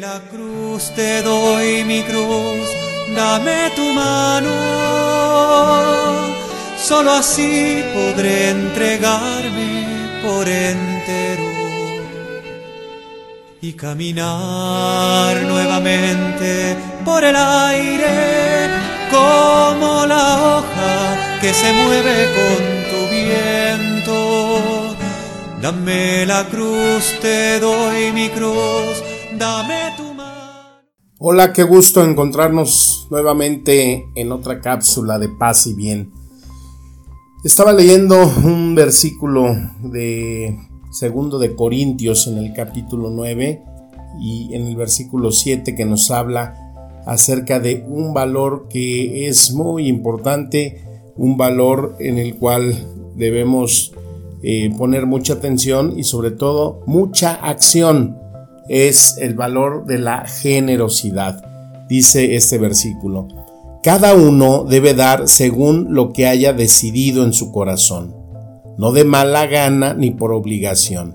la cruz, te doy mi cruz, dame tu mano. Solo así podré entregarme por entero y caminar nuevamente por el aire como la hoja que se mueve con tu viento. Dame la cruz, te doy mi cruz, Hola, qué gusto encontrarnos nuevamente en otra cápsula de paz y bien. Estaba leyendo un versículo de segundo de Corintios en el capítulo 9 y en el versículo 7 que nos habla acerca de un valor que es muy importante, un valor en el cual debemos eh, poner mucha atención y sobre todo mucha acción. Es el valor de la generosidad, dice este versículo. Cada uno debe dar según lo que haya decidido en su corazón no de mala gana ni por obligación,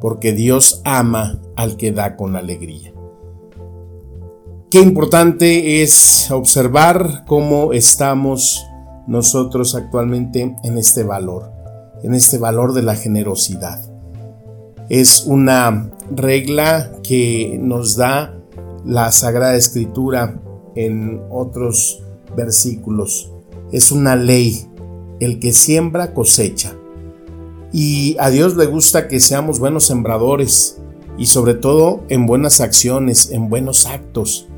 porque Dios ama al que da con alegría. Qué importante es observar cómo estamos nosotros actualmente en este valor, en este valor de la generosidad. Es una regla que nos da la Sagrada Escritura en otros versículos. Es una ley. El que siembra cosecha. Y a Dios le gusta que seamos buenos sembradores y sobre todo en buenas acciones, en buenos actos.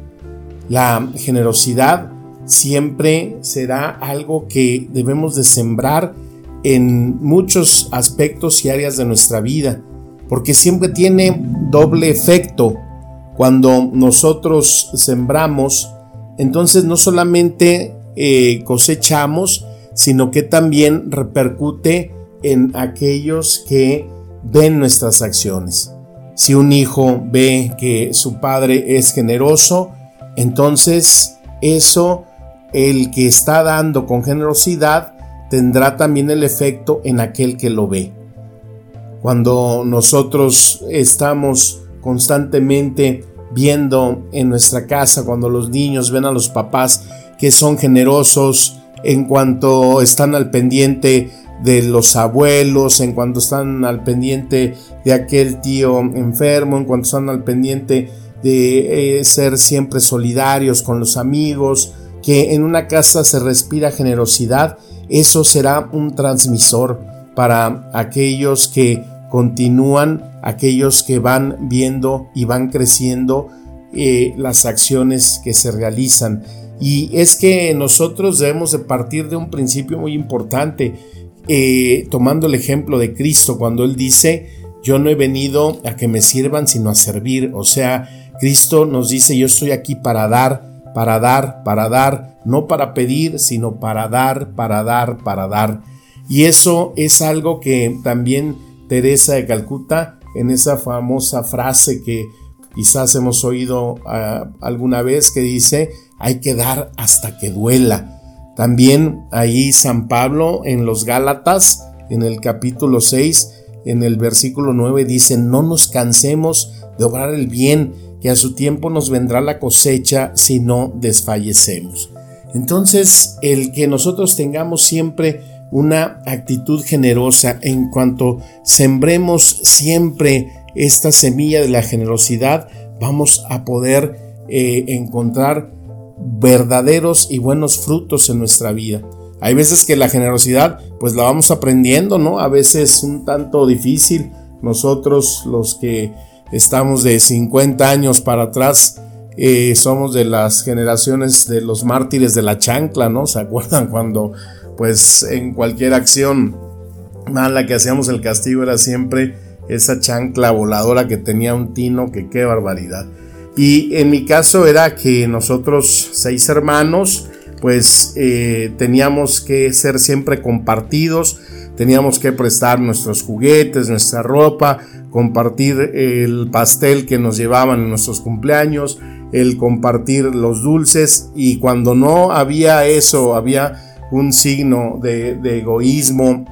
La generosidad siempre será algo que debemos de sembrar en muchos aspectos y áreas de nuestra vida, porque siempre tiene doble efecto. Cuando nosotros sembramos, entonces no solamente eh, cosechamos, sino que también repercute en aquellos que ven nuestras acciones. Si un hijo ve que su padre es generoso, entonces eso, el que está dando con generosidad, tendrá también el efecto en aquel que lo ve. Cuando nosotros estamos constantemente viendo en nuestra casa, cuando los niños ven a los papás que son generosos en cuanto están al pendiente de los abuelos, en cuanto están al pendiente de aquel tío enfermo, en cuanto están al pendiente de eh, ser siempre solidarios con los amigos, que en una casa se respira generosidad, eso será un transmisor para aquellos que continúan, aquellos que van viendo y van creciendo eh, las acciones que se realizan. Y es que nosotros debemos de partir de un principio muy importante eh, tomando el ejemplo de Cristo cuando Él dice, yo no he venido a que me sirvan sino a servir. O sea, Cristo nos dice, yo estoy aquí para dar, para dar, para dar, no para pedir, sino para dar, para dar, para dar. Y eso es algo que también Teresa de Calcuta, en esa famosa frase que quizás hemos oído ah, alguna vez, que dice, hay que dar hasta que duela. También ahí San Pablo en los Gálatas, en el capítulo 6, en el versículo 9 dice, no nos cansemos de obrar el bien, que a su tiempo nos vendrá la cosecha si no desfallecemos. Entonces, el que nosotros tengamos siempre una actitud generosa en cuanto sembremos siempre esta semilla de la generosidad, vamos a poder eh, encontrar verdaderos y buenos frutos en nuestra vida. Hay veces que la generosidad pues la vamos aprendiendo, ¿no? A veces un tanto difícil. Nosotros los que estamos de 50 años para atrás eh, somos de las generaciones de los mártires de la chancla, ¿no? ¿Se acuerdan cuando pues en cualquier acción mala que hacíamos el castigo era siempre esa chancla voladora que tenía un tino que qué barbaridad. Y en mi caso era que nosotros, seis hermanos, pues eh, teníamos que ser siempre compartidos, teníamos que prestar nuestros juguetes, nuestra ropa, compartir el pastel que nos llevaban en nuestros cumpleaños, el compartir los dulces y cuando no había eso, había un signo de, egoísmo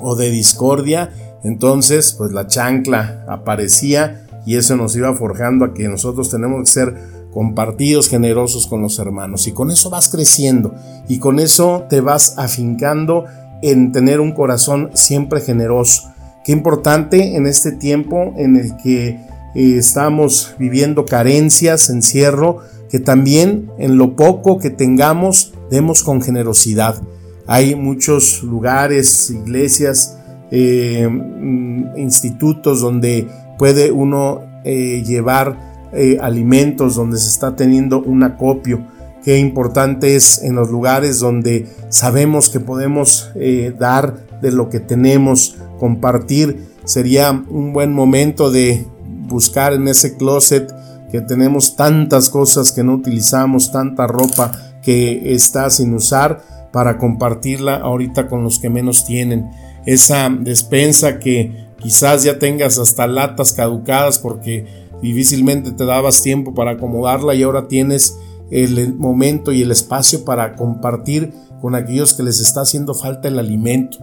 o de discordia, entonces pues la chancla aparecía y eso nos iba forjando a que nosotros tenemos que ser compartidos, generosos con los hermanos. Y con eso vas creciendo y con eso te vas afincando en tener un corazón siempre generoso. Qué importante en este tiempo en el que eh, estamos viviendo carencias, encierro, que también en lo poco que tengamos demos con generosidad. Hay muchos lugares, iglesias, eh, mm, institutos donde puede uno eh, llevar eh, alimentos, donde se está teniendo un acopio. Qué importante es en los lugares donde sabemos que podemos eh, dar de lo que tenemos, compartir. Sería un buen momento de buscar en ese closet que tenemos tantas cosas que no utilizamos, tanta ropa que está sin usar para compartirla ahorita con los que menos tienen. Esa despensa que quizás ya tengas hasta latas caducadas porque difícilmente te dabas tiempo para acomodarla y ahora tienes el momento y el espacio para compartir con aquellos que les está haciendo falta el alimento.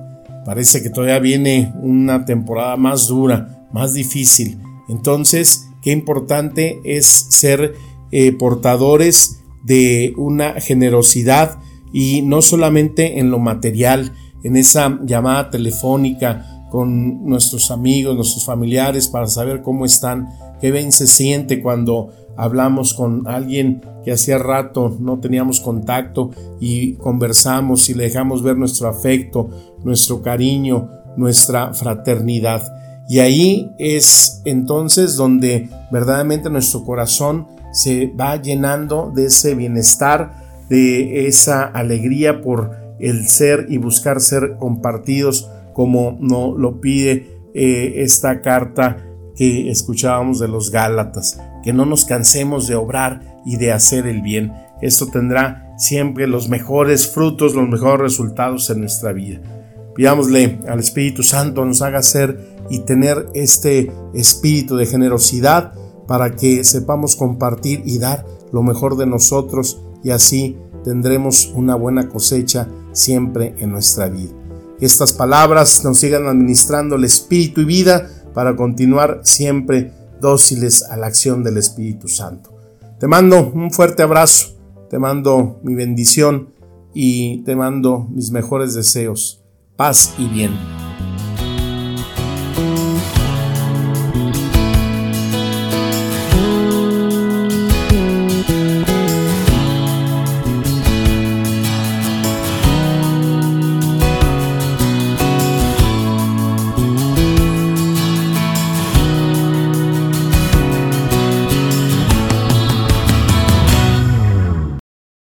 Parece que todavía viene una temporada más dura, más difícil. Entonces, qué importante es ser eh, portadores de una generosidad y no solamente en lo material, en esa llamada telefónica con nuestros amigos, nuestros familiares para saber cómo están, Qué bien se siente cuando hablamos con alguien que hacía rato no teníamos contacto y conversamos y le dejamos ver nuestro afecto, nuestro cariño, nuestra fraternidad. Y ahí es entonces donde verdaderamente nuestro corazón se va llenando de ese bienestar, de esa alegría por el ser y buscar ser compartidos como no lo pide eh, esta carta que escuchábamos de los Gálatas, que no nos cansemos de obrar y de hacer el bien. Esto tendrá siempre los mejores frutos, los mejores resultados en nuestra vida. Pidámosle al Espíritu Santo nos haga ser y tener este espíritu de generosidad para que sepamos compartir y dar lo mejor de nosotros y así tendremos una buena cosecha siempre en nuestra vida. Que estas palabras nos sigan administrando el espíritu y vida para continuar siempre dóciles a la acción del Espíritu Santo. Te mando un fuerte abrazo, te mando mi bendición y te mando mis mejores deseos, paz y bien.